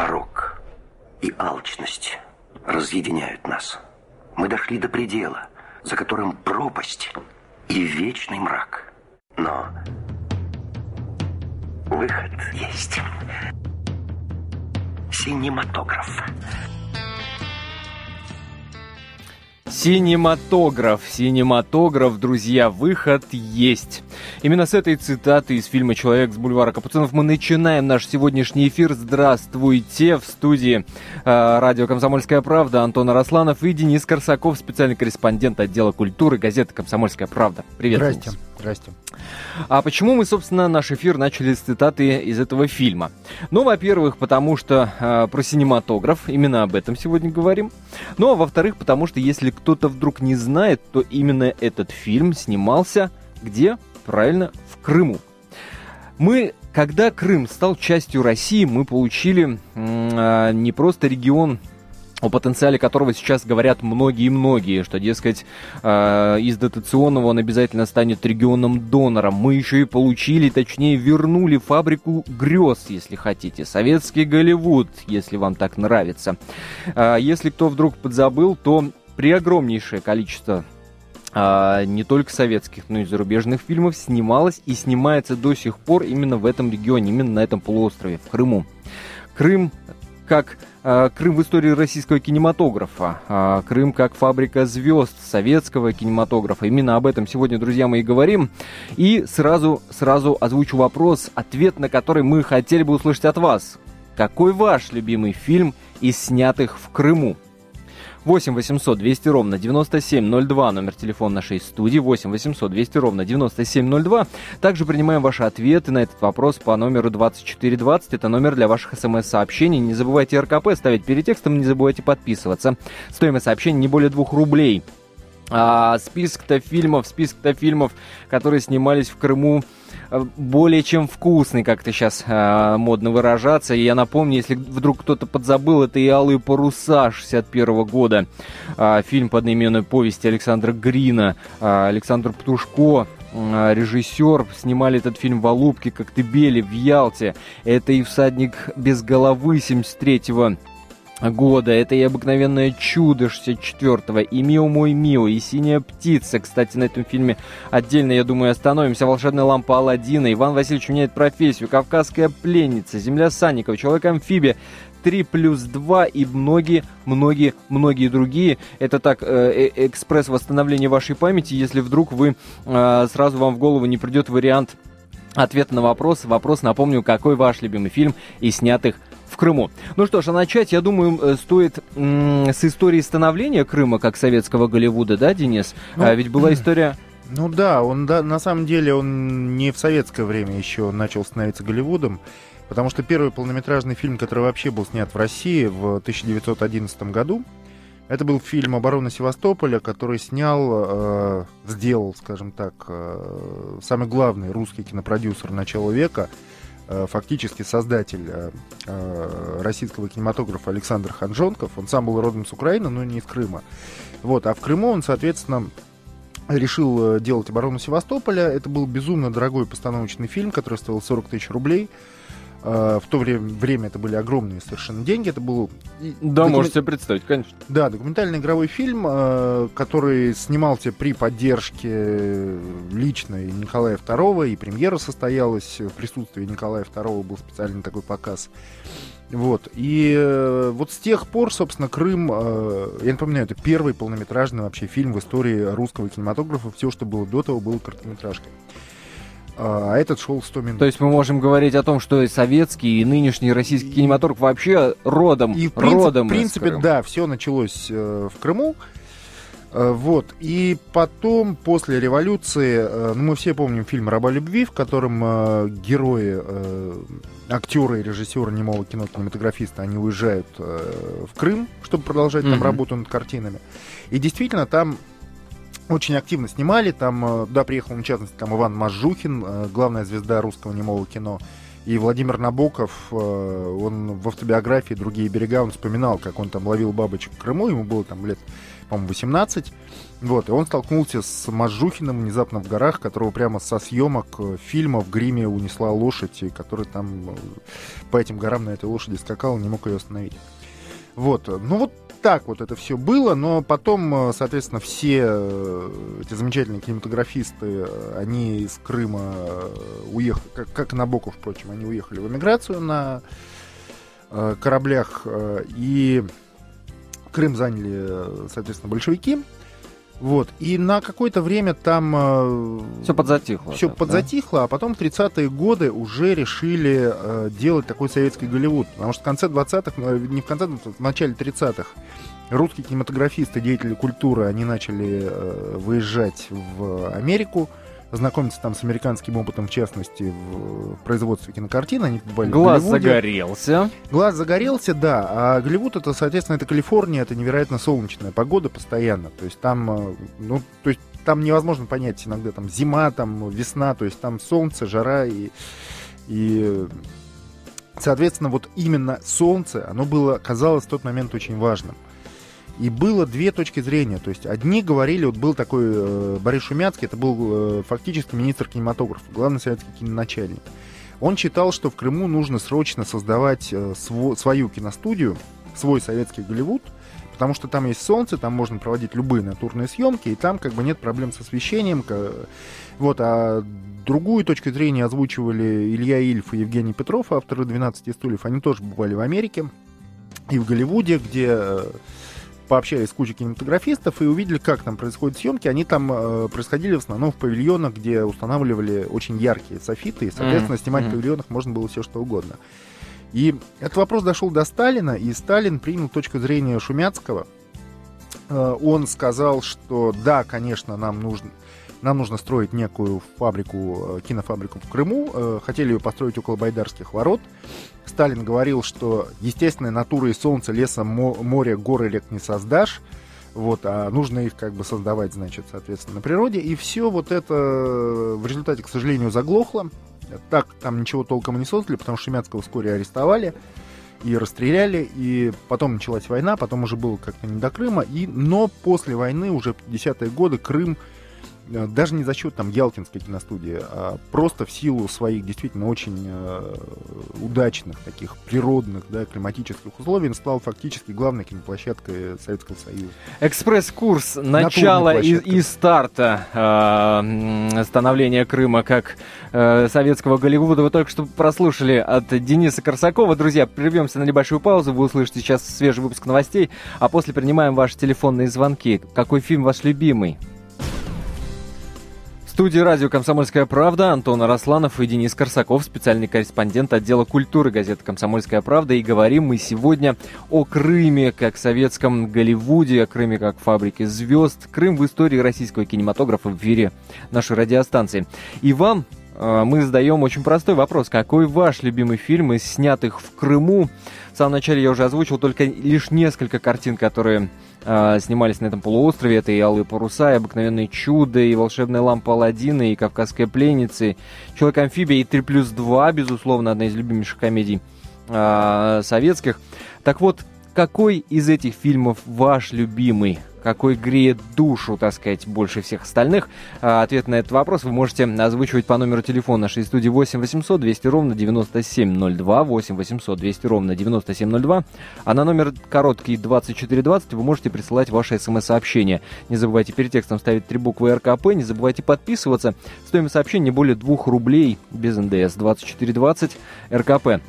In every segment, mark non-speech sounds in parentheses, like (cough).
Порог и алчность разъединяют нас. Мы дошли до предела, за которым пропасть и вечный мрак. Но выход есть. Синематограф. Синематограф, синематограф, друзья, выход есть. Именно с этой цитаты из фильма «Человек с бульвара Капуцинов» мы начинаем наш сегодняшний эфир. Здравствуйте! В студии э, радио «Комсомольская правда» Антон Арасланов и Денис Корсаков, специальный корреспондент отдела культуры газеты «Комсомольская правда». Привет, Здрасте. Денис. Здрасте. А почему мы, собственно, наш эфир начали с цитаты из этого фильма? Ну, во-первых, потому что э, про синематограф, именно об этом сегодня говорим. Ну, а во-вторых, потому что если кто-то вдруг не знает, то именно этот фильм снимался где? Правильно, в Крыму. Мы, когда Крым стал частью России, мы получили э, не просто регион о потенциале которого сейчас говорят многие-многие, что, дескать, э, из дотационного он обязательно станет регионом-донором. Мы еще и получили, точнее, вернули фабрику грез, если хотите, советский Голливуд, если вам так нравится. Э, если кто вдруг подзабыл, то при огромнейшее количество а, не только советских, но и зарубежных фильмов снималось и снимается до сих пор именно в этом регионе, именно на этом полуострове, в Крыму. Крым как Крым в истории российского кинематографа, э, Крым как фабрика звезд советского кинематографа. Именно об этом сегодня, друзья мои, говорим. И сразу, сразу озвучу вопрос, ответ на который мы хотели бы услышать от вас. Какой ваш любимый фильм из снятых в Крыму? 8 800 200 ровно 9702, номер телефона нашей студии, 8 800 200 ровно 9702. Также принимаем ваши ответы на этот вопрос по номеру 2420, это номер для ваших смс-сообщений. Не забывайте РКП ставить перед текстом, не забывайте подписываться. Стоимость сообщений не более 2 рублей. А, список-то фильмов, список-то фильмов, которые снимались в Крыму, более чем вкусный, как то сейчас э, модно выражаться. И я напомню, если вдруг кто-то подзабыл, это и «Алые паруса» 61 года. Э, фильм под одноименной повести Александра Грина. Э, Александр Птушко, режиссер, снимали этот фильм в Алубке, Коктебеле, в Ялте. Это и «Всадник без головы» 73 -го года. Это и «Обыкновенное чудо» 64-го, и «Мио мой Мио», и «Синяя птица». Кстати, на этом фильме отдельно, я думаю, остановимся. «Волшебная лампа Алладина», «Иван Васильевич меняет профессию», «Кавказская пленница», «Земля Санникова», «Человек-амфибия», 3 плюс 2 и многие-многие-многие другие. Это так, э, э, экспресс восстановления вашей памяти, если вдруг вы, э, сразу вам в голову не придет вариант ответа на вопрос. Вопрос, напомню, какой ваш любимый фильм из снятых Крыму. Ну что ж, а начать, я думаю, э, стоит с истории становления Крыма как советского Голливуда, да, Денис? Ну, а ведь была (clears throat) история... Ну да, он да, на самом деле он не в советское время еще начал становиться Голливудом, потому что первый полнометражный фильм, который вообще был снят в России в 1911 году, это был фильм «Оборона Севастополя», который снял, э, сделал, скажем так, э, самый главный русский кинопродюсер начала века – фактически создатель э, э, российского кинематографа Александр Ханжонков. Он сам был родом с Украины, но не из Крыма. Вот, а в Крыму он, соответственно, решил делать оборону Севастополя. Это был безумно дорогой постановочный фильм, который стоил 40 тысяч рублей. В то время, время это были огромные совершенно деньги. Это был... Да, документ... можете себе представить, конечно. Да, документальный игровой фильм, который снимался при поддержке личной Николая II, и премьера состоялась в присутствии Николая II, был специальный такой показ. Вот. И э, вот с тех пор, собственно, Крым, э, я напоминаю, это первый полнометражный вообще фильм в истории русского кинематографа. Все, что было до того, было короткометражкой а этот шел 100 минут. То есть мы можем говорить о том, что и советский, и нынешний российский и... кинематограф вообще родом, и в принцип, родом в принципе, да, все началось э, в Крыму. Э, вот. И потом, после революции, э, ну, мы все помним фильм «Раба любви», в котором э, герои, э, актеры и режиссеры немого кино, кинематографиста, они уезжают э, в Крым, чтобы продолжать mm-hmm. там работу над картинами. И действительно, там очень активно снимали. Там, э, да, приехал, в частности, там Иван Мажухин, э, главная звезда русского немого кино. И Владимир Набоков, э, он в автобиографии «Другие берега», он вспоминал, как он там ловил бабочек в Крыму, ему было там лет, по-моему, 18. Вот, и он столкнулся с Мажухиным внезапно в горах, которого прямо со съемок фильма в гриме унесла лошадь, и который там по этим горам на этой лошади скакал, не мог ее остановить. Вот, ну вот так вот это все было, но потом, соответственно, все эти замечательные кинематографисты, они из Крыма уехали, как, как Набоков, впрочем, они уехали в эмиграцию на кораблях, и Крым заняли, соответственно, большевики. Вот. И на какое-то время там... Э, все подзатихло. Все так, подзатихло, да? а потом в 30-е годы уже решили э, делать такой советский Голливуд. Потому что в конце 20-х, э, не в конце, в начале 30-х русские кинематографисты, деятели культуры, они начали э, выезжать в Америку знакомиться там с американским опытом, в частности, в производстве кинокартин. Они побывали Глаз загорелся. Глаз загорелся, да. А Голливуд, это, соответственно, это Калифорния, это невероятно солнечная погода постоянно. То есть там, э, ну, то есть там невозможно понять иногда там зима, там весна, то есть там солнце, жара и, и соответственно, вот именно солнце, оно было, казалось в тот момент очень важным. И было две точки зрения. То есть одни говорили, вот был такой э, Борис Шумяцкий, это был э, фактически министр кинематографа, главный советский киноначальник. Он считал, что в Крыму нужно срочно создавать э, сво, свою киностудию, свой советский Голливуд, потому что там есть солнце, там можно проводить любые натурные съемки, и там как бы нет проблем с освещением. Вот, а другую точку зрения озвучивали Илья Ильф и Евгений Петров, авторы «12 стульев». Они тоже бывали в Америке и в Голливуде, где э, пообщались с кучей кинематографистов и увидели, как там происходят съемки. Они там э, происходили в основном в павильонах, где устанавливали очень яркие софиты, и, соответственно, mm-hmm. снимать в павильонах можно было все что угодно. И этот вопрос дошел до Сталина, и Сталин принял точку зрения Шумяцкого. Э, он сказал, что да, конечно, нам нужно, нам нужно строить некую фабрику, э, кинофабрику в Крыму. Э, хотели ее построить около Байдарских ворот. Сталин говорил, что естественной натурой солнца, леса, моря, горы, рек не создашь. Вот, а нужно их как бы создавать, значит, соответственно, на природе. И все вот это в результате, к сожалению, заглохло. Так там ничего толком не создали, потому что Шемяцкого вскоре арестовали и расстреляли, и потом началась война, потом уже было как-то не до Крыма, и, но после войны, уже в 50-е годы, Крым Э, даже не за счет там Ялтинской киностудии, а просто в силу своих действительно очень э, удачных таких природных, да, климатических условий, он стал фактически главной киноплощадкой Советского Союза. Экспресс-курс начала и, и старта э, становления Крыма как э, советского Голливуда вы только что прослушали от Дениса Корсакова. Друзья, прервемся на небольшую паузу, вы услышите сейчас свежий выпуск новостей, а после принимаем ваши телефонные звонки. Какой фильм ваш любимый? Студии радио «Комсомольская правда» Антон Арасланов и Денис Корсаков, специальный корреспондент отдела культуры газеты «Комсомольская правда». И говорим мы сегодня о Крыме, как советском Голливуде, о Крыме как фабрике звезд. Крым в истории российского кинематографа в эфире нашей радиостанции. И вам э, мы задаем очень простой вопрос. Какой ваш любимый фильм из снятых в Крыму? Самом начале я уже озвучил только лишь несколько картин, которые э, снимались на этом полуострове. Это и «Алые паруса», и «Обыкновенные чудо», и «Волшебная лампа Аладдина», и «Кавказская пленница», «Человек-амфибия», и «3 плюс 2», безусловно, одна из любимейших комедий э, советских. Так вот, какой из этих фильмов ваш любимый? Какой греет душу, так сказать, больше всех остальных? А, ответ на этот вопрос вы можете озвучивать по номеру телефона нашей студии 8 800 200 ровно 9702, 8 800 200 ровно 9702, а на номер короткий 2420 вы можете присылать ваши смс-сообщения. Не забывайте перед текстом ставить три буквы РКП, не забывайте подписываться. Стоимость сообщения не более 2 рублей без НДС 2420 РКП.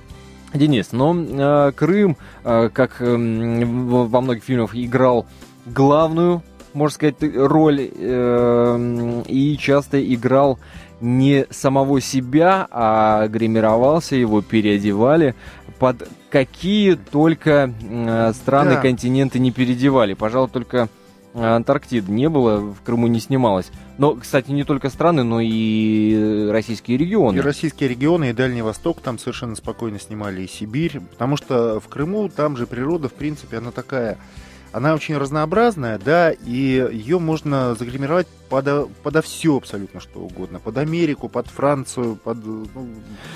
Денис, но э, Крым, э, как э, во многих фильмах, играл главную, можно сказать, роль э, и часто играл не самого себя, а гримировался, его переодевали под какие только э, страны, да. континенты не переодевали. Пожалуй, только Антарктиды не было, в Крыму не снималось. Но, кстати, не только страны, но и российские регионы. И российские регионы, и Дальний Восток там совершенно спокойно снимали, и Сибирь. Потому что в Крыму там же природа, в принципе, она такая она очень разнообразная, да, и ее можно загримировать подо, подо все абсолютно что угодно. Под Америку, под Францию, под, ну,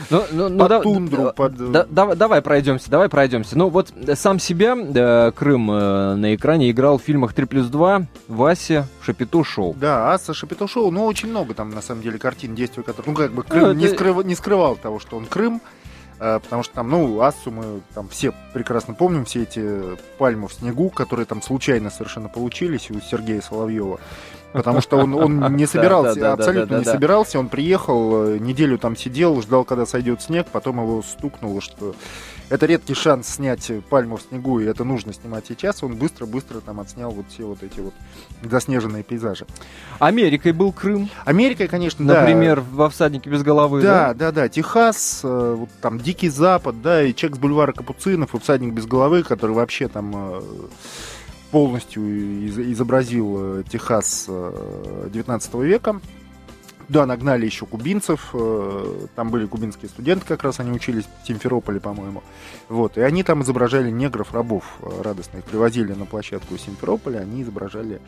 ну, ну, ну под да, тундру, да, под... Да, да, давай пройдемся, давай пройдемся. Ну вот сам себя э, Крым э, на экране играл в фильмах 3 плюс 2, Вася, Шапито Шоу. Да, Аса, Шапито Шоу, но очень много там на самом деле картин, действий, которые... Ну как бы Крым ну, не, это... скрыв, не скрывал того, что он Крым, Э, потому что там, ну, Ассу мы там все прекрасно помним, все эти пальмы в снегу, которые там случайно совершенно получились у Сергея Соловьева. Потому что он, он не (laughs) собирался, абсолютно не собирался, он приехал, э, неделю там сидел, ждал, когда сойдет снег, потом его стукнуло, что это редкий шанс снять пальму в снегу, и это нужно снимать сейчас. Он быстро-быстро там отснял вот все вот эти вот заснеженные пейзажи. Америкой был Крым. Америкой, конечно, Например, да. во «Всаднике без головы». Да, да, да. да. Техас, э, вот там Дикий Запад, да, и Чек с бульвара Капуцинов, и «Всадник без головы», который вообще там э, полностью изобразил э, Техас 19 века. Да, нагнали еще кубинцев. Э, там были кубинские студенты, как раз они учились в Симферополе, по-моему. Вот. И они там изображали негров, рабов э, радостно. Их привозили на площадку Симферополя, они изображали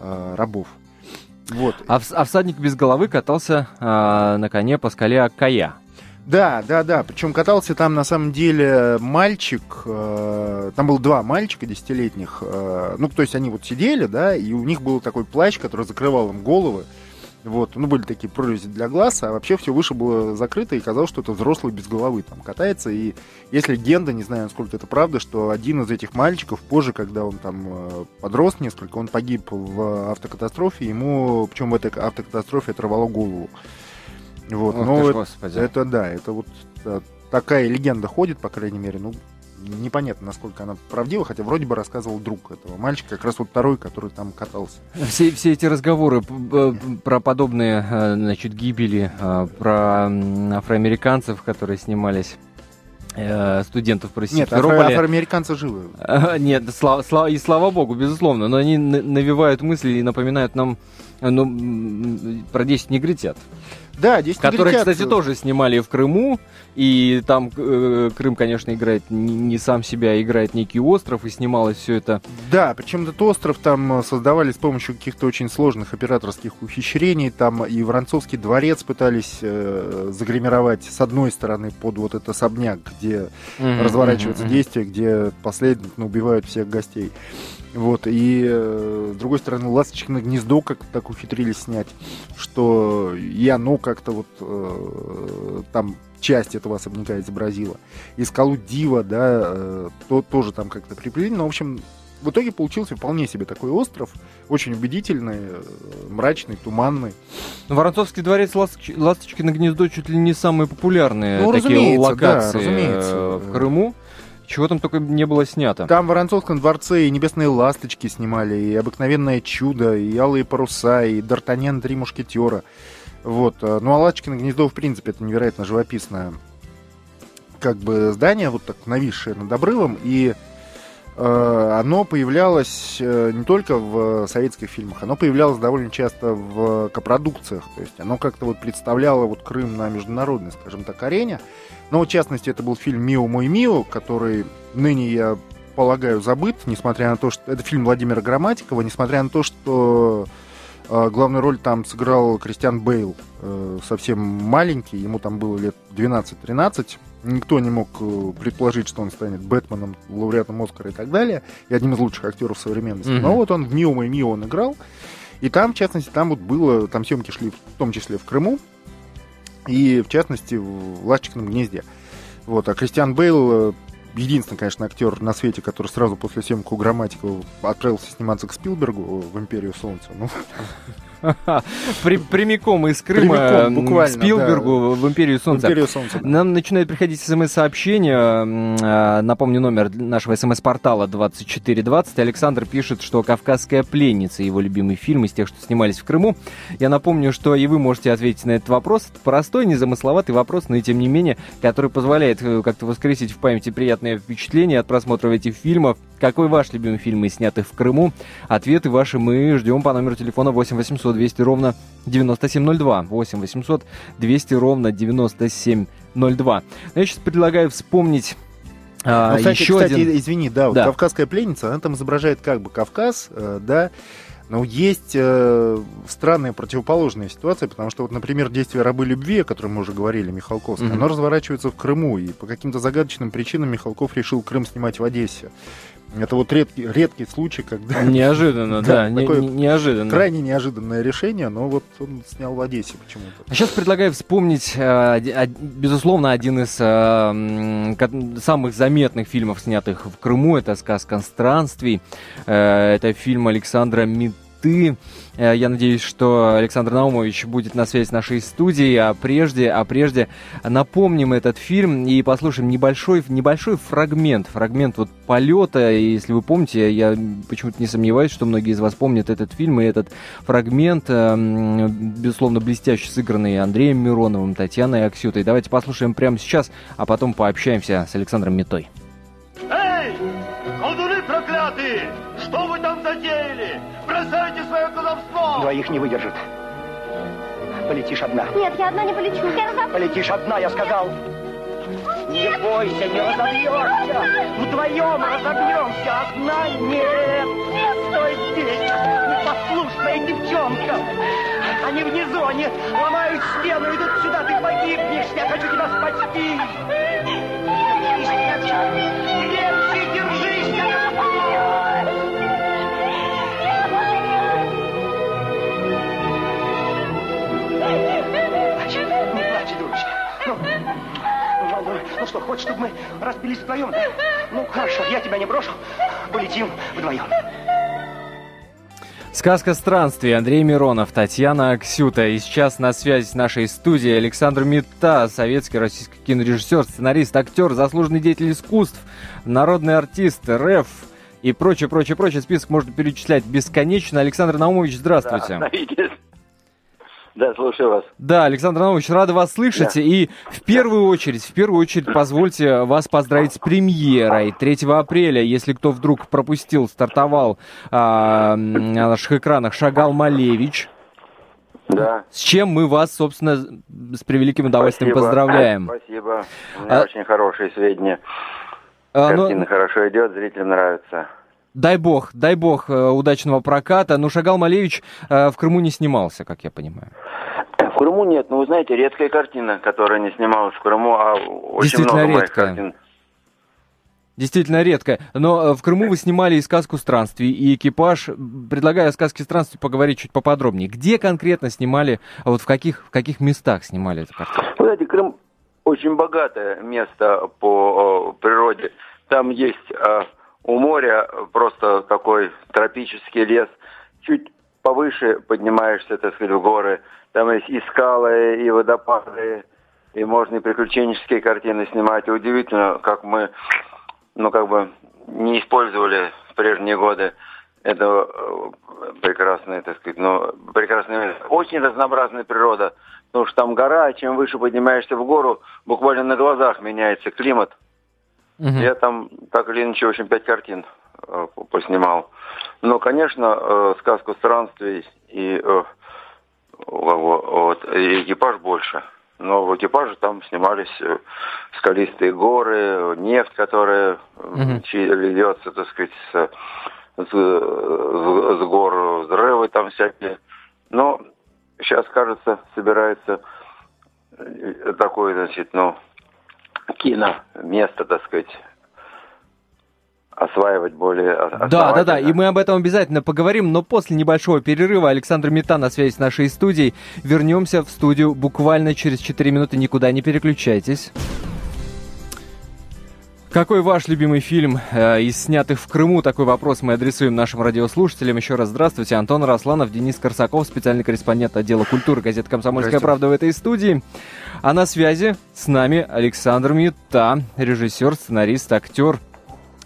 э, рабов. Вот. А, а всадник без головы катался э, на коне по скале Аккая. Да, да, да. Причем катался там на самом деле мальчик. Э, там было два мальчика десятилетних. Э, ну, то есть они вот сидели, да, и у них был такой плащ, который закрывал им головы. Вот, ну, были такие прорези для глаз, а вообще все выше было закрыто, и казалось, что это взрослый без головы там катается. И есть легенда, не знаю, насколько это правда, что один из этих мальчиков позже, когда он там э, подрос несколько, он погиб в автокатастрофе, ему, причем в этой автокатастрофе оторвало голову. Вот, Ох, но это, это да, это вот такая легенда ходит, по крайней мере, ну, непонятно, насколько она правдива, хотя вроде бы рассказывал друг этого мальчика, как раз вот второй, который там катался. Все, все эти разговоры про подобные, э, значит, гибели, э, про афроамериканцев, которые снимались э, студентов про Нет, афро- афроамериканцы живы. (laughs) Нет, слава, слава, и слава богу, безусловно, но они навевают мысли и напоминают нам ну, про 10 негритят. Да, 10 Которые, кстати, тоже снимали в Крыму. И там э, Крым, конечно, играет не, не сам себя, а играет некий остров, и снималось все это. Да, причем этот остров там э, создавали с помощью каких-то очень сложных операторских ухищрений. Там и Воронцовский дворец пытались э, загримировать с одной стороны под вот этот особняк, где mm-hmm, разворачивается mm-hmm. действие, где последний ну, убивают всех гостей. Вот, и э, с другой стороны, «Ласточкино гнездо» как так ухитрились снять, что и оно как-то вот э, там часть этого особняка изобразила. И скалу Дива, да, э, то, тоже там как-то приплели. Но, в общем, в итоге получился вполне себе такой остров, очень убедительный, э, мрачный, туманный. Ну, Воронцовский дворец Ласточки, Ласточкино гнездо чуть ли не самые популярные ну, такие локации да, разумеется. в Крыму. Чего там только не было снято. Там в Воронцовском дворце и «Небесные ласточки» снимали, и «Обыкновенное чудо», и «Алые паруса», и «Д'Артаньян три мушкетера». Вот. Э, ну, а «Ласточкино гнездо», в принципе, это невероятно живописное как бы здание, вот так нависшее над обрывом, и э, оно появлялось э, не только в советских фильмах, оно появлялось довольно часто в копродукциях, то есть оно как-то вот представляло вот Крым на международной, скажем так, арене. Но, в частности, это был фильм «Мио, мой Мио», который ныне, я полагаю, забыт, несмотря на то, что... Это фильм Владимира Грамматикова, несмотря на то, что э, главную роль там сыграл Кристиан Бейл, э, совсем маленький, ему там было лет 12-13. Никто не мог э, предположить, что он станет Бэтменом, лауреатом Оскара и так далее, и одним из лучших актеров современности. Mm-hmm. Но вот он в «Мио, мой Мио» он играл, и там, в частности, там вот было, там съемки шли в том числе в Крыму, и, в частности, в «Ласточкином гнезде». Вот, а Кристиан Бейл э, единственный, конечно, актер на свете, который сразу после съемки у Грамматикова отправился сниматься к Спилбергу в «Империю солнца». Ну, (laughs) (laughs) Прямиком из Крыма к Спилбергу в «Империю солнца». Нам начинают приходить смс-сообщения. А, напомню, номер нашего смс-портала 2420. Александр пишет, что «Кавказская пленница» его любимый фильм из тех, что снимались в Крыму. Я напомню, что и вы можете ответить на этот вопрос. Простой, незамысловатый вопрос, но и тем не менее, который позволяет э, как-то воскресить в памяти приятные впечатления от просмотра этих фильмов. Какой ваш любимый фильм из снятых в Крыму? Ответы ваши мы ждем по номеру телефона 8 800 200 ровно 9702. 8 800 200 ровно 9702. Но я сейчас предлагаю вспомнить А, ну, кстати, еще кстати, один... извини, да, вот да. «Кавказская пленница», она там изображает как бы Кавказ, э, да, но есть э, странная противоположная ситуация, потому что, вот, например, действие «Рабы любви», о котором мы уже говорили, Михалковское, mm-hmm. оно разворачивается в Крыму, и по каким-то загадочным причинам Михалков решил Крым снимать в Одессе. Это вот редкий, редкий случай, когда... (laughs) Неожиданно, да, не, неожиданно. Крайне неожиданное решение, но вот он снял в Одессе почему-то. А сейчас предлагаю вспомнить, э, безусловно, один из э, самых заметных фильмов, снятых в Крыму, это «Сказка странствий». Э, это фильм Александра Мит ты. Э, я надеюсь, что Александр Наумович будет на связи с нашей студией, а прежде, а прежде напомним этот фильм и послушаем небольшой, небольшой фрагмент, фрагмент вот полета. Если вы помните, я почему-то не сомневаюсь, что многие из вас помнят этот фильм и этот фрагмент, э, безусловно, блестяще сыгранный Андреем Мироновым, Татьяной Аксютой. Давайте послушаем прямо сейчас, а потом пообщаемся с Александром Метой. Двоих не выдержит. Полетишь одна. Нет, я одна не полечу. Я разобьюсь. Полетишь одна, я сказал. Нет. Не бойся, не разобьешься. Вдвоем разобьемся. Одна нет. Нет. Стой здесь. Непослушная девчонка. Они внизу, они ломают стену, идут сюда. Ты погибнешь. Я хочу тебя спасти. Крепче Ну что, хочешь, чтобы мы распились вдвоем? Да? Ну, хорошо, я тебя не брошу. Полетим вдвоем. Сказка странствий. Андрей Миронов, Татьяна Аксюта. И сейчас на связи с нашей студией Александр Мита, советский российский кинорежиссер, сценарист, актер, заслуженный деятель искусств, народный артист, РФ и прочее, прочее, прочее. Список можно перечислять бесконечно. Александр Наумович, здравствуйте. Да, да, слушаю вас. Да, Александр Иванович, рада вас слышать. Да. И в первую очередь, в первую очередь, позвольте вас поздравить с премьерой. 3 апреля, если кто вдруг пропустил, стартовал а, на наших экранах Шагал Малевич. Да. С чем мы вас, собственно, с превеликим удовольствием Спасибо. поздравляем. Спасибо. У меня а... очень хорошие сведения. А, ну, Картина но... хорошо идет, зрителям нравится. Дай бог, дай бог э, удачного проката. Но Шагал Малевич э, в Крыму не снимался, как я понимаю. В Крыму нет, но вы знаете, редкая картина, которая не снималась в Крыму, а очень много редкая. картин. Действительно редкая. Но э, в Крыму вы снимали и сказку странствий, и экипаж. Предлагаю о сказке странствий поговорить чуть поподробнее. Где конкретно снимали, а вот в каких, в каких местах снимали эту картину? Вы знаете, Крым очень богатое место по природе. Там есть у моря просто такой тропический лес. Чуть повыше поднимаешься, так сказать, в горы. Там есть и скалы, и водопады, и можно и приключенческие картины снимать. И удивительно, как мы, ну, как бы не использовали в прежние годы это э, прекрасное, так сказать, ну, прекрасное Очень разнообразная природа, потому что там гора, чем выше поднимаешься в гору, буквально на глазах меняется климат. Угу. Я там так или иначе, в общем, пять картин э, поснимал. Но, конечно, э, сказку странствий и, э, вот, и экипаж больше. Но в экипаже там снимались э, скалистые горы, нефть, которая угу. льется, так сказать, с, с, с, гор, взрывы там всякие. Но сейчас, кажется, собирается э, такой, значит, ну, кино место, так сказать, осваивать более Да, да, да, и мы об этом обязательно поговорим, но после небольшого перерыва Александр Мета на связи с нашей студией. Вернемся в студию буквально через 4 минуты, никуда не переключайтесь. Какой ваш любимый фильм э, из снятых в Крыму? Такой вопрос мы адресуем нашим радиослушателям. Еще раз здравствуйте. Антон Росланов, Денис Корсаков, специальный корреспондент отдела культуры газеты «Комсомольская правда» в этой студии. А на связи с нами Александр Мюта, режиссер, сценарист, актер,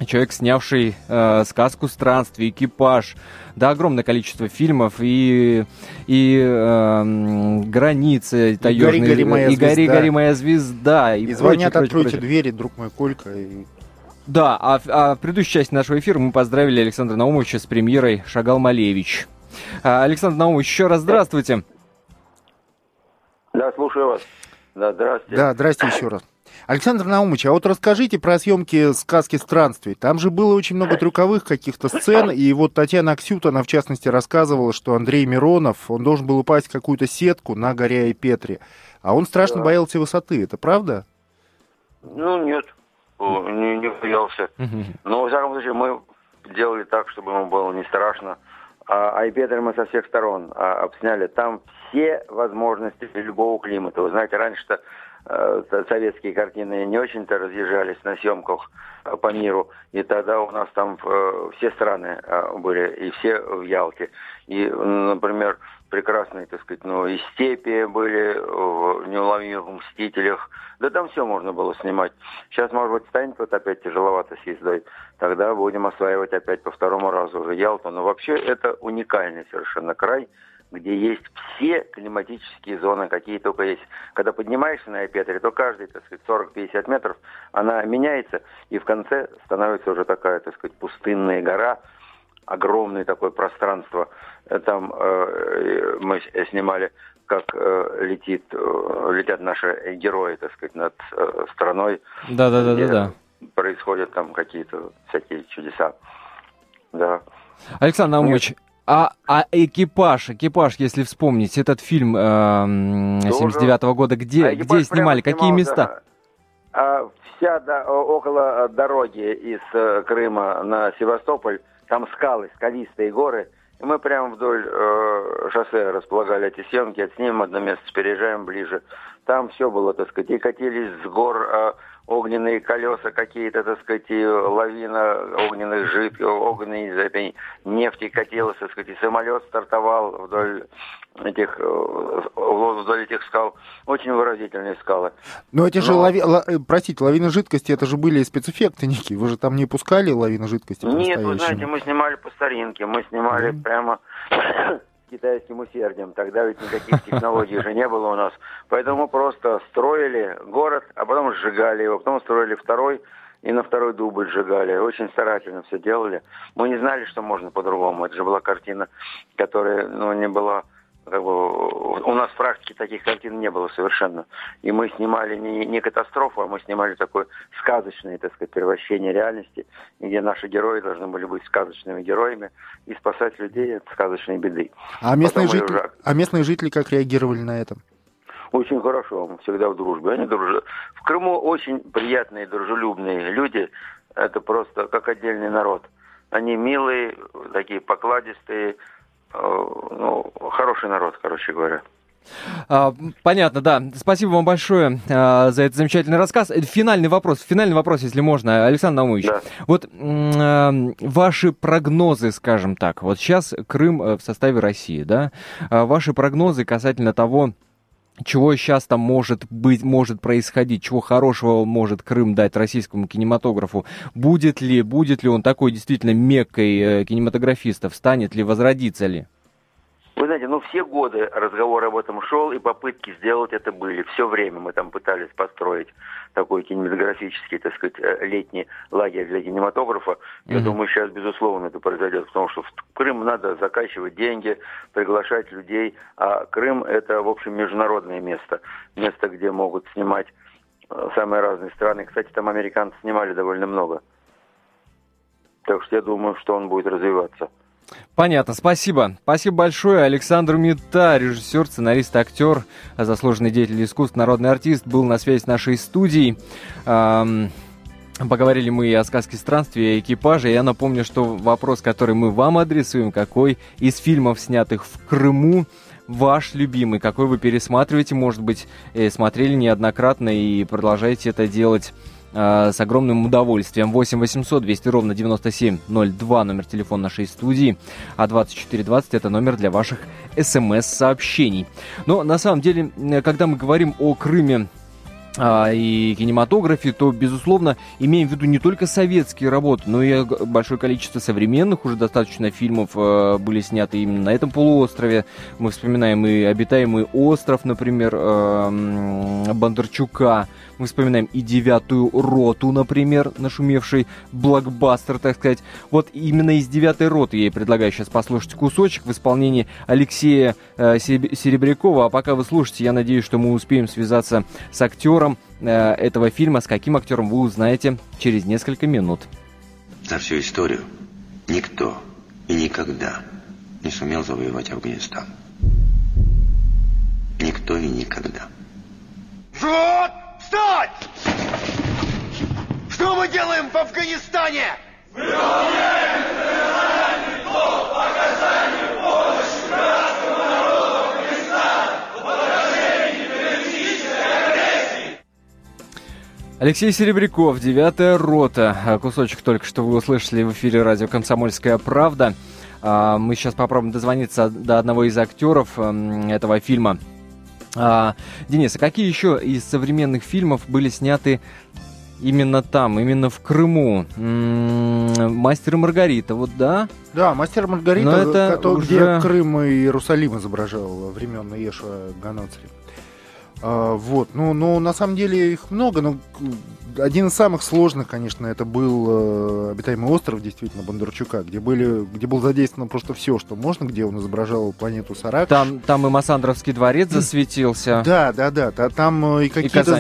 человек, снявший э, сказку «Странствие», «Экипаж», да, огромное количество фильмов и, и э, «Границы», «Таежные», «Гори, гори, моя и «Гори, гори, моя звезда», и, и «Звонят, прочее, откройте прочее. двери, друг мой Колька». И... Да, а, а в предыдущей части нашего эфира мы поздравили Александра Наумовича с премьерой «Шагал Малевич». А, Александр Наумович, еще раз здравствуйте. Да, слушаю вас. Да, здравствуйте. Да, здравствуйте еще раз. Александр Наумович, а вот расскажите про съемки сказки странствий. Там же было очень много трюковых каких-то сцен, и вот Татьяна Аксют, она в частности рассказывала, что Андрей Миронов, он должен был упасть в какую-то сетку на горе и Петре, а он страшно Да. боялся высоты. Это правда? Ну, нет, не, не боялся. Но, во всяком случае, мы делали так, чтобы ему было не страшно. А Айпетр мы со всех сторон а, обсняли. Там все возможности любого климата. Вы знаете, раньше-то э, со- советские картины не очень-то разъезжались на съемках э, по миру. И тогда у нас там э, все страны были, и все в Ялте. И, например, прекрасные, так сказать, ну, и степи были в неуловимых мстителях. Да там все можно было снимать. Сейчас, может быть, станет вот опять тяжеловато с ездой. Тогда будем осваивать опять по второму разу уже Ялту. Но вообще это уникальный совершенно край, где есть все климатические зоны, какие только есть. Когда поднимаешься на Айпетре, то каждые, так сказать, 40-50 метров она меняется, и в конце становится уже такая, так сказать, пустынная гора, огромное такое пространство. Э, Там э, мы с- снимали, как э, летит, э, летят наши герои, так сказать, над э, страной. Да-да-да-да-да. Происходят там какие-то всякие чудеса. Да. Александр Наумович, а, а экипаж, экипаж, если вспомнить, этот фильм эм, 79 года, где, А где снимали, какие снимался, места? а, вся до- о- около э, дороги из э, Крыма на Севастополь, там скалы, скалистые горы. И мы прямо вдоль э, шоссе располагали эти съемки, отснимем одно место, переезжаем ближе. Там все было, так сказать, и катились с гор э, огненные колеса какие-то, так сказать, лавина огненных жидких, огненной из этой нефти катилась, так сказать, и самолет стартовал вдоль этих, э, вдоль этих скал. Очень выразительные скалы. Но эти же, Но- лави... ла- э, простите, лавины жидкости, это же были спецэффекты некие. Вы же там не пускали лавины жидкости Нет, вы знаете, мы снимали по старинке, мы снимали прямо с китайским усердием. Тогда ведь никаких технологий же не было у нас. Поэтому просто строили город, а потом сжигали его, потом строили второй, и на второй дубль сжигали. Очень старательно все делали. Мы не знали, что можно по-другому. Это же была картина, которая ну, не была как бы, у нас в практике таких картин не было совершенно. И мы снимали не, не катастрофу, а мы снимали такое сказочное, так сказать, превращение реальности, где наши герои должны были быть сказочными героями и спасать людей от сказочной беды. А местные, Потом жители... уже- а местные жители как реагировали на это? Очень хорошо, мы всегда в дружбе. Они дружат. В Крыму очень приятные, дружелюбные люди. Это просто как отдельный народ. Они милые, такие покладистые. Э, Ну, хороший народ, короче говоря. А, понятно, да. Спасибо вам большое а, за этот замечательный рассказ. Э, Финальный вопрос, финальный вопрос, если можно, Александр Наумович. Да. Вот ваши прогнозы, скажем так, вот сейчас Крым э, в составе России, да? А Ваши прогнозы касательно того, чего сейчас там может быть, может происходить, чего хорошего может Крым дать российскому кинематографу. Будет ли, будет ли он такой действительно меккой э, кинематографистов, станет ли, возродится ли? Вы знаете, ну все годы разговор об этом шел, и попытки сделать это были. Все время мы там пытались построить такой кинематографический, так сказать, э, летний лагерь для кинематографа. Я Мгм. думаю, сейчас, безусловно, это произойдет, потому что в Крым надо закачивать деньги, приглашать людей. А Крым – это, в общем, международное место. Место, где могут снимать э, самые разные страны. Кстати, там американцы снимали довольно много. Так что я думаю, что он будет развиваться. Понятно, спасибо. Спасибо большое. Александр Мета, режиссер, сценарист, актер, заслуженный деятель искусств, народный артист, был на связи с нашей студией. Ам, Поговорили мы и о сказке странствия, и экипаже. Я напомню, что вопрос, который мы вам адресуем, какой из фильмов, снятых в Крыму, ваш любимый, какой вы пересматриваете, может быть, э, смотрели неоднократно и продолжаете это делать э, с огромным удовольствием. 8 800 200 ровно 9702 номер телефона нашей студии, а 2420 это номер для ваших смс-сообщений. Но на самом деле, когда мы говорим о Крыме, а, и кинематографе, то, безусловно, имеем в виду не только советские работы, но и большое количество современных уже достаточно фильмов э, были сняты именно на этом полуострове. Мы вспоминаем и «Обитаемый остров», например, э, Бондарчука. Мы вспоминаем и «Девятую роту», например, нашумевший блокбастер, так сказать. Вот именно из «Девятой роты» я и предлагаю сейчас послушать кусочек в исполнении Алексея э, Серебрякова. А пока вы слушаете, я надеюсь, что мы успеем связаться с актером э, этого фильма. С каким актером вы узнаете через несколько минут. За всю историю никто и никогда не сумел завоевать Афганистан. Никто и никогда. Вот! Встать! Что мы делаем в Афганистане? Выполняем национальный долг по оказанию помощи братскому народу Афганистана в отражении террористической агрессии. Алексей Серебряков, девятая рота. Кусочек только что вы услышали в эфире радио «Комсомольская правда». А, мы сейчас попробуем дозвониться до одного из актеров этого фильма. А, Денис, а какие еще из современных фильмов были сняты именно там, именно в Крыму? М-м, Мастер и Маргарита, вот да? Да, Мастер и Маргарита, Но это который, уже- где Крым и Иерусалим изображал времен Иешуа Ганоцри. А, вот, ну, ну, на самом деле их много, но один из самых сложных, конечно, это был э, «Обитаемый остров», действительно, Бондарчука, где, были, где был задействовано просто все, что можно, где он изображал планету Сарак. Там, там и Массандровский дворец засветился, Да, да, да, та- там э, и какие-то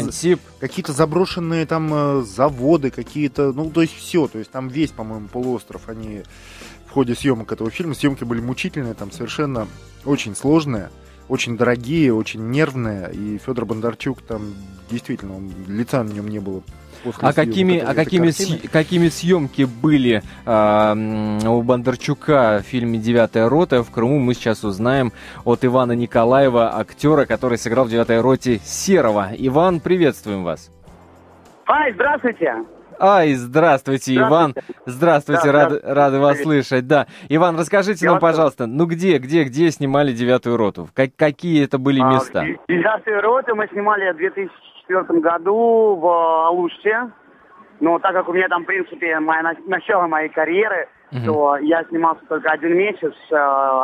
какие-то заброшенные там э, заводы, какие-то, ну, то есть все, то есть там весь, по-моему, полуостров, они в ходе съемок этого фильма, съемки были мучительные, там совершенно очень сложные, очень дорогие, очень нервные, и Федор Бондарчук там действительно, он- лица на нем не было. А какими, съемок а этой какими, съ- какими съемки были а, м, у Бондарчука в фильме «Девятая рота» в Крыму, мы сейчас узнаем от Ивана Николаева, актера, который сыграл в «Девятой роте» Серого. Иван, приветствуем вас. Ай, здравствуйте. Ай, здравствуйте, Иван. Здравствуйте, Да, рады, здравствуйте. рады вас слышать. Да, Иван, расскажите Я нам, вас- пожалуйста, ну где, где, где снимали девятую роту? Как- какие это были А, места? Девятую роту мы снимали в 2004 году в Алуште. Но так как у меня там, в принципе, моя, на- начало моей карьеры, Мгм. то я снимался только один месяц. э,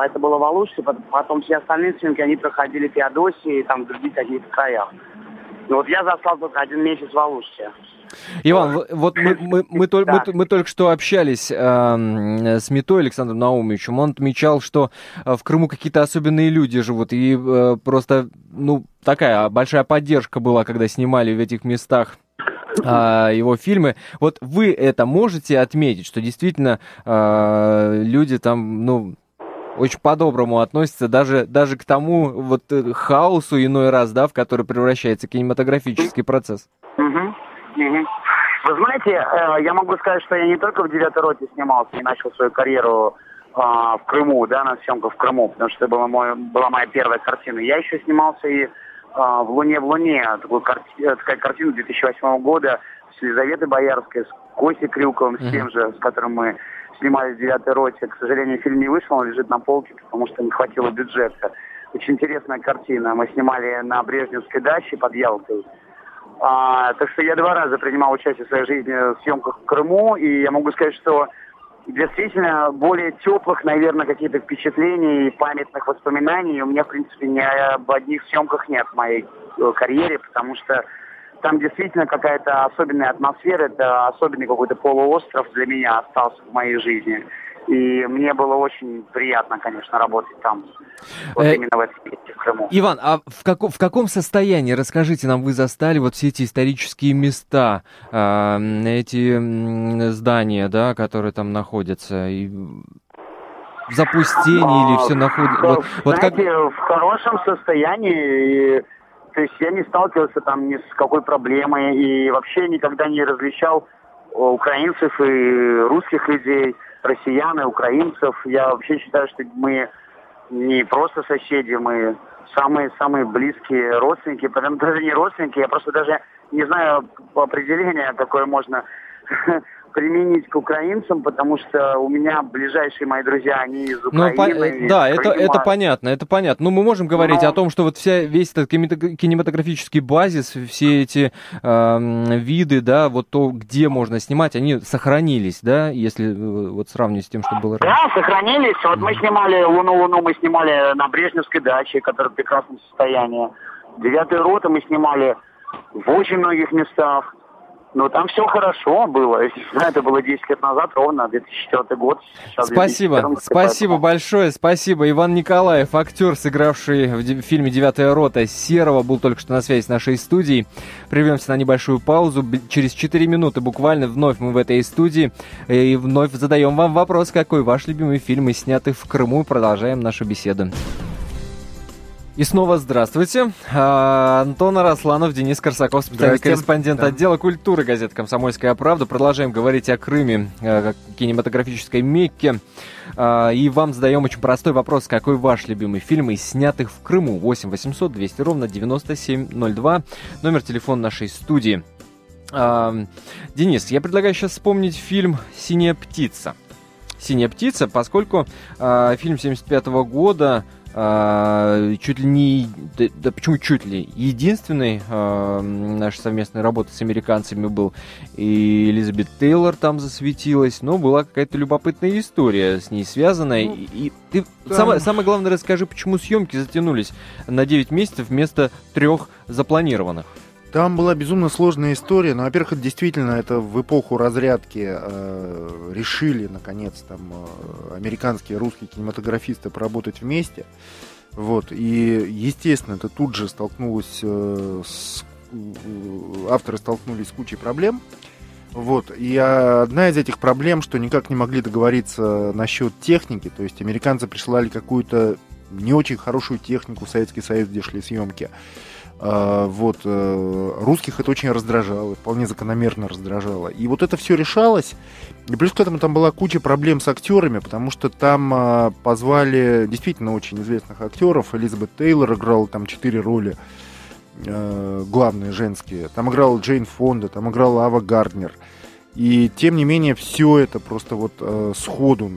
Это было в Алуште. пот- Потом все остальные съемки, они проходили в Феодосии и там в других каких-то краях. Ну вот я застал только один месяц в Алуште. Иван, в- вот мы, мы, мы, тол- мы, Да. мы только что общались эм, с Метой Александром Наумовичем. Он отмечал, что э, в Крыму какие-то особенные люди живут. И э, просто, ну, такая большая поддержка была, когда снимали в этих местах а, его фильмы. Вот вы это можете отметить, что действительно э, люди там, ну, очень по-доброму относятся даже, даже к тому вот э, хаосу иной раз, да, в который превращается кинематографический процесс. Вы знаете, э, я могу сказать, что я не только в девятой роте снимался и начал свою карьеру а, в Крыму, да, на съемках в Крыму, потому что это была, мой, была моя первая картина. Я еще снимался и а, в «Луне в Луне», такую карти- э, такая картина 2008 года с Елизаветой Боярской, с Костей Крюковым, с тем же, с которым мы снимали в девятой роте. К сожалению, фильм не вышел, он лежит на полке, потому что не хватило бюджета. Очень интересная картина. Мы снимали на Брежневской даче под Ялтой. А, так что я два раза принимал участие в своей жизни в съемках в Крыму, и я могу сказать, что действительно более теплых, наверное, каких-то впечатлений и памятных воспоминаний у меня, в принципе, ни об одних съемках нет в моей э, карьере, потому что там действительно какая-то особенная атмосфера, это особенный какой-то полуостров для меня остался в моей жизни. И мне было очень приятно, конечно, работать там, вот Э, именно в этом месте, в Крыму. Иван, а в, како- в каком состоянии, расскажите нам, вы застали вот все эти исторические места, а, м, эти здания, да, которые там находятся, и в запустении или все находится... А, Вот, вот как... В хорошем состоянии. То есть я не сталкивался там ни с какой проблемой и вообще никогда не различал э, украинцев и русских людей, россиян и украинцев. Я вообще считаю, что мы не просто соседи, мы самые-самые близкие родственники, потому даже не родственники, я просто даже не знаю определения, какое можно (laughs) применить к украинцам, потому что у меня ближайшие мои друзья, они из Ну, по- Украины. э, из да, это, Крыма. это понятно, это понятно. Ну, мы можем говорить Но- о том, что вот вся, весь этот кинемато- кинематографический базис, все эти эм, виды, да, вот то, где можно снимать, они сохранились, да, если э, вот сравнивать с тем, что было раньше. Да, сохранились. Вот мы снимали «Луну-Луну», мы снимали на Брежневской даче, которая в прекрасном состоянии. «Девятую роту» мы снимали в очень многих местах. Но там все хорошо было. Это было 10 лет назад, ровно 2004 год. Сейчас Спасибо, 2014, спасибо поэтому- большое, спасибо. Иван Николаев, актер, сыгравший в фильме «Девятая рота» Серого, был только что на связи с нашей студией. Прервемся на небольшую паузу. Через 4 минуты буквально вновь мы в этой студии и вновь задаем вам вопрос, какой ваш любимый фильм из снятых в Крыму. И продолжаем нашу беседу. И снова здравствуйте. А, Антон Арасланов, Денис Корсаков, специальный корреспондент Да. отдела культуры газеты «Комсомольская правда». Продолжаем говорить о Крыме, э, как кинематографической Мекке. А, И вам задаем очень простой вопрос. Какой ваш любимый фильм из снятых в Крыму? 8 800 200 ровно 9702. Номер телефона нашей студии. А, Денис, я предлагаю сейчас вспомнить фильм «Синяя птица». «Синяя птица», поскольку фильм 75 года чуть ли не... Да, да почему чуть ли? Единственной а, нашей совместной работы с американцами был. И Элизабет Тейлор там засветилась, но была какая-то любопытная история с ней связанная. Ну, и, и ты там- самое, самое главное расскажи, почему съемки затянулись на 9 месяцев вместо трех запланированных. Там была безумно сложная история, но, во-первых, это действительно это в эпоху разрядки э, решили, наконец, там э, американские русские кинематографисты поработать вместе. Вот, и, естественно, это тут же столкнулось э, с... э, Авторы столкнулись с кучей проблем. Вот, и одна из этих проблем, что никак не могли договориться насчет техники, то есть американцы присылали какую-то не очень хорошую технику в Советский Союз, где шли съемки. А, вот, э, русских это очень раздражало, вполне закономерно раздражало. И вот это все решалось. И плюс к этому там была куча проблем с актерами, потому что там а, позвали действительно очень известных актеров. Элизабет Тейлор играла там четыре роли э, главные женские. Там играла Джейн Фонда, там играла Ава Гарднер. И тем не менее все это просто вот э, сходу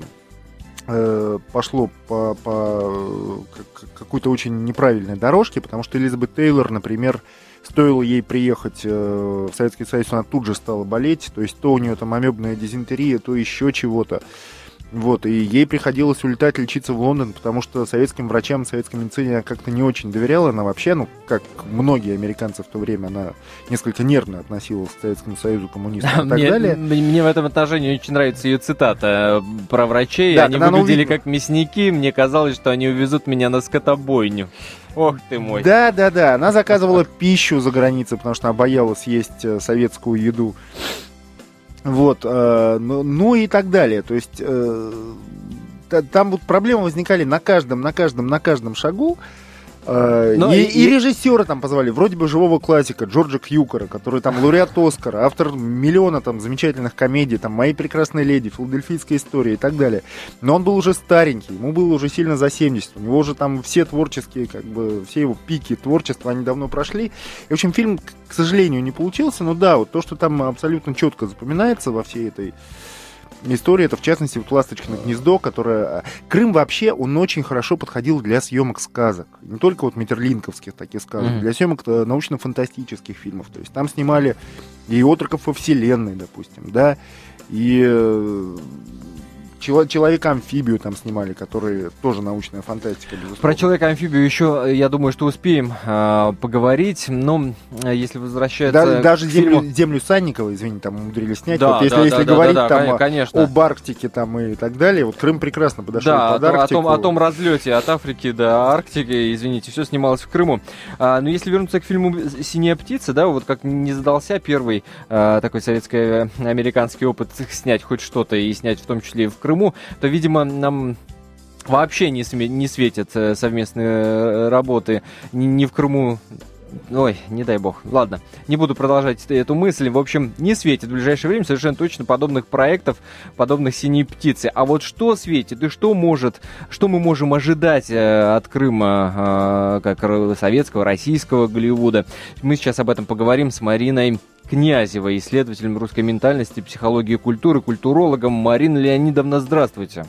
пошло по, по э, как- какой-то очень неправильной дорожке, потому что Элизабет Тейлор, например, стоило ей приехать э, в Советский Союз, она тут же стала болеть, то есть то у нее там амебная дизентерия, то еще чего-то. Вот, и ей приходилось улетать лечиться в Лондон, потому что советским врачам, советской медицине она как-то не очень доверяла. Она вообще, ну, как многие американцы в то время, она несколько нервно относилась к Советскому Союзу, коммунистам и (laughs) так Мне, далее. мне в этом отношении очень нравится ее цитата э, про врачей. Да, они выглядели увидела- как мясники, мне казалось, что они увезут меня на скотобойню. Ох ты мой. Да, да, да. Она заказывала пищу за границей, потому что она боялась есть э, советскую еду. Вот, э, ну, ну и так далее. То есть э, та- там вот проблемы возникали на каждом, на каждом, на каждом шагу. Но и, и- и режиссера там позвали, вроде бы живого классика, Джорджа Кьюкера, который там лауреат Оскара, автор миллиона там замечательных комедий, там «Мои прекрасные леди», «Филадельфийская история» и так далее. Но он был уже старенький, ему было уже сильно за 70. У него уже там все творческие, как бы, все его пики творчества, они давно прошли. И, в общем, фильм, к сожалению, не получился. Но да, вот то, что там абсолютно четко запоминается во всей этой истории, это в частности вот «Ласточкино гнездо», которое... Крым вообще, он очень хорошо подходил для съемок сказок. Не только вот метерлинковских таких сказок, Мгм. для съемок э, научно-фантастических фильмов. То есть там снимали и «Отроков во вселенной», допустим, да, и э, Чело- Человека-амфибию там снимали, который тоже научная фантастика, безусловно. Про человека-амфибию еще, э, я думаю, что успеем а, поговорить. Но э, если возвращаться Да- даже к землю, фильму- землю Санникова, извини, там умудрились снять. Да, вот если, да, если да, говорить да, да, там конечно. об Арктике там и так далее, вот Крым прекрасно подошел Да, под о, том- о Арктику. том, о том разлете от Африки до Арктики, извините, все снималось в Крыму. А, но если вернуться к фильму «Синяя птица», да, вот как не задался первый а, такой советско-американский опыт снять хоть что-то и снять в том числе и в Крыму, то, видимо, нам вообще не, сме- не светят э, совместные э, работы ни, ни в Крыму, Ой, не дай бог. Ладно, не буду продолжать эту мысль. В общем, не светит в ближайшее время совершенно точно подобных проектов, подобных синей птицы. А вот что светит и что может, что мы можем ожидать э, от Крыма, э, как советского, российского Голливуда? Мы сейчас об этом поговорим с Мариной Князевой, исследователем русской ментальности, психологии и культуры, культурологом. Марина Леонидовна, здравствуйте.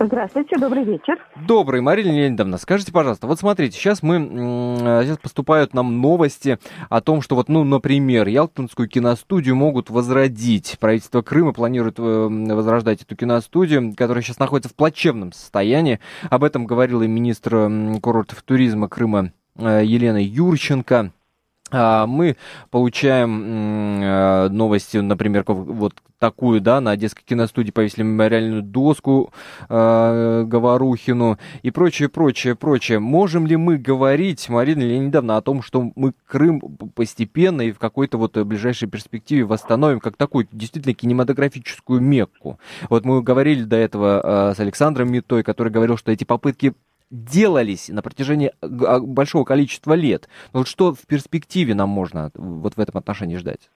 Здравствуйте, добрый вечер. Добрый, Марина Леонидовна, скажите, пожалуйста, вот смотрите, сейчас мы, э, сейчас поступают нам новости о том, что вот, ну, например, Ялтинскую киностудию могут возродить. Правительство Крыма планирует э, возрождать эту киностудию, которая сейчас находится в плачевном состоянии. Об этом говорила и министр курортов туризма Крыма э, Елена Юрченко. А, мы получаем э, новости, например, вот такую, да, на Одесской киностудии повесили мемориальную доску э, Говорухину и прочее, прочее, прочее. Можем ли мы говорить, Марина Леонидовна, о том, что мы Крым постепенно и в какой-то вот ближайшей перспективе восстановим как такую действительно кинематографическую Мекку? Вот мы говорили до этого э, с Александром Митой, который говорил, что эти попытки делались на протяжении а, большого количества лет. Но вот что в перспективе нам можно вот в этом отношении ждать?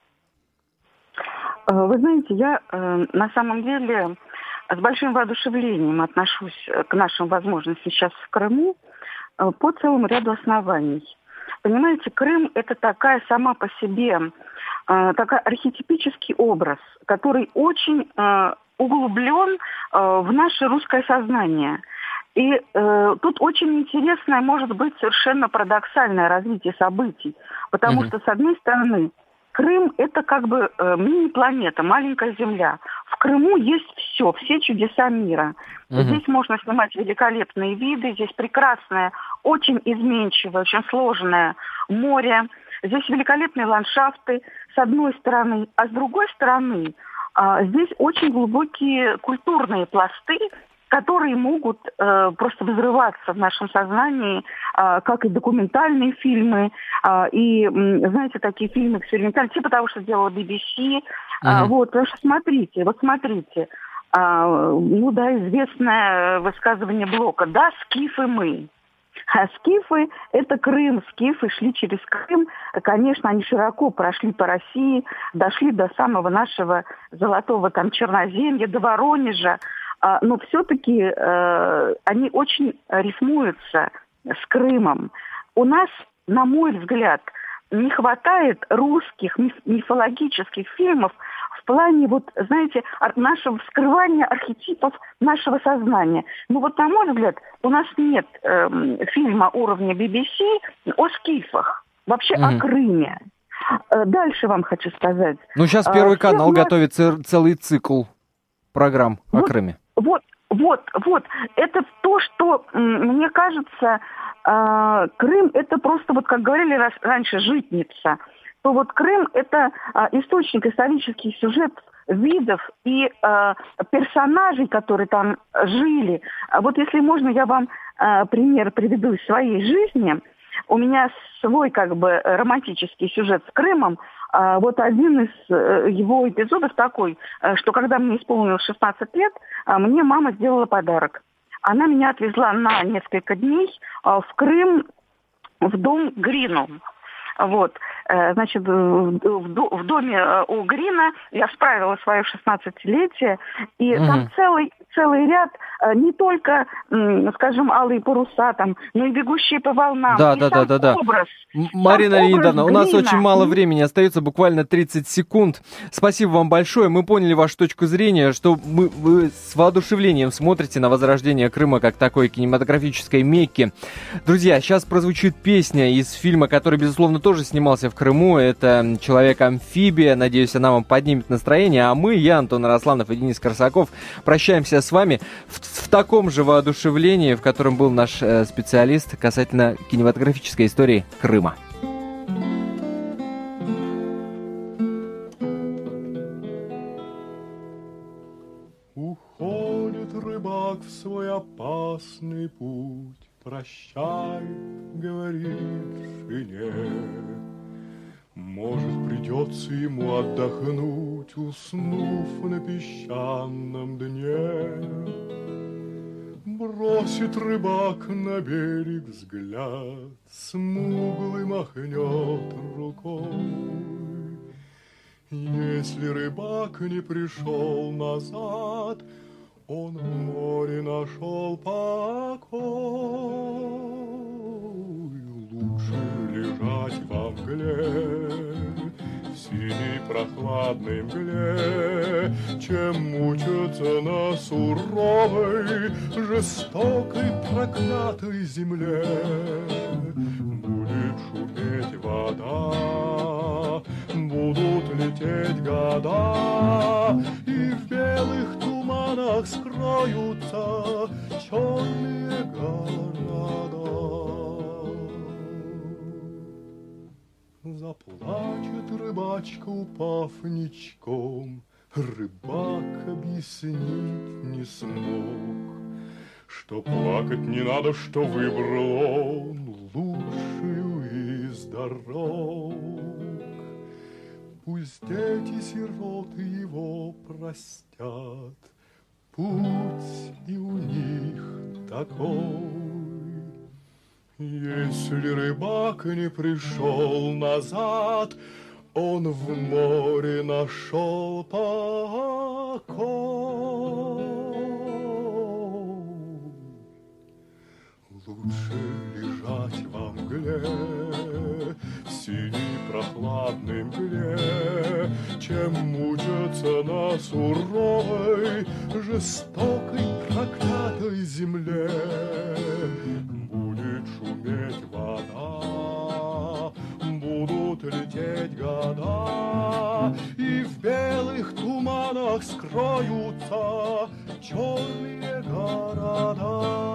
Э, вы знаете, я э, на самом деле с большим воодушевлением отношусь э, к нашим возможностям сейчас в Крыму по целому ряду оснований. Понимаете, Крым это такая сама по себе, такой архетипический образ, который очень углублен в наше русское сознание – и э, тут очень интересное, может быть, совершенно парадоксальное развитие событий. Потому mm-hmm. что, с одной стороны, Крым – это как бы э, мини-планета, маленькая Земля. В Крыму есть все, все чудеса мира. Mm-hmm. Здесь можно снимать великолепные виды, здесь прекрасное, очень изменчивое, очень сложное море. Здесь великолепные ландшафты, с одной стороны. А с другой стороны, э, здесь очень глубокие культурные пласты, которые могут э, просто взрываться в нашем сознании, э, как и документальные фильмы, э, и, знаете, такие фильмы экспериментальные, типа того, что делала BBC. Mm-hmm. Э, вот, потому что смотрите, вот смотрите, э, ну да, известное высказывание Блока, да, скифы мы. А скифы – это Крым. Скифы шли через Крым. Конечно, они широко прошли по России, дошли до самого нашего золотого там Черноземья, до Воронежа. А, но все-таки э, они очень рифмуются с Крымом. У нас, на мой взгляд, не хватает русских мифологических фильмов в плане, вот, знаете, нашего вскрывания архетипов нашего сознания. Ну вот, на мой взгляд, у нас нет э, фильма уровня BBC о скифах, вообще mm-hmm. о Крыме. Э, дальше вам хочу сказать. Ну, сейчас Первый а, канал нас... готовит целый цикл программ вот, о Крыме. Вот, вот. Это то, что, мне кажется, э, Крым это просто, вот как говорили раньше, житница. То вот Крым это э, источник исторических сюжетов, видов и э, персонажей, которые там жили. Вот если можно, я вам пример приведу из своей жизни. У меня свой как бы романтический сюжет с Крымом. А, вот один из э, его эпизодов такой, э, что когда мне исполнилось 16 лет, а, мне мама сделала подарок. Она меня отвезла на несколько дней а, в Крым, в дом Грину. Вот. Э, значит, в доме у Грина я справила свое 16-летие, и угу. там целый, целый ряд Э, не только, скажем, алые паруса там, но и бегущие по волнам. Да, и да, да, да, да. Образ, Марина Леонидовна, у нас очень мало времени, остается буквально 30 секунд. Спасибо вам большое. Мы поняли вашу точку зрения, что мы, вы с воодушевлением смотрите на возрождение Крыма как такой кинематографической мекки. Друзья, сейчас прозвучит песня из фильма, который, безусловно, тоже снимался в Крыму. Это «Человек-амфибия». Надеюсь, она вам поднимет настроение. А мы, я, Антон Росланов и Денис Корсаков, прощаемся с вами в в таком же воодушевлении, в котором был наш э, специалист касательно кинематографической истории Крыма. Уходит рыбак в свой опасный путь, Прощай, говорит жене. Может, придется ему отдохнуть, Уснув на песчаном дне. Бросит рыбак на берег взгляд, Смуглый махнет рукой. Если рыбак не пришел назад, Он в море нашел покой. Лучше лежать во мгле, синей прохладной мгле, Чем мучиться на суровой, жестокой, проклятой земле. Будет шуметь вода, будут лететь года, И в белых туманах скроются черные города. Заплачет рыбачка, упав ничком, Рыбак объяснить не смог, Что плакать не надо, что выбрал он Лучшую из дорог. Пусть дети сироты его простят, Путь и у них такой. Если рыбак не пришел назад, Он в море нашел покой. Лучше лежать во мгле, в синей прохладной мгле, Чем мучиться на суровой, жестокой, проклятой земле. Будет шуметь вода, будут лететь года, И в белых туманах скроются черные города.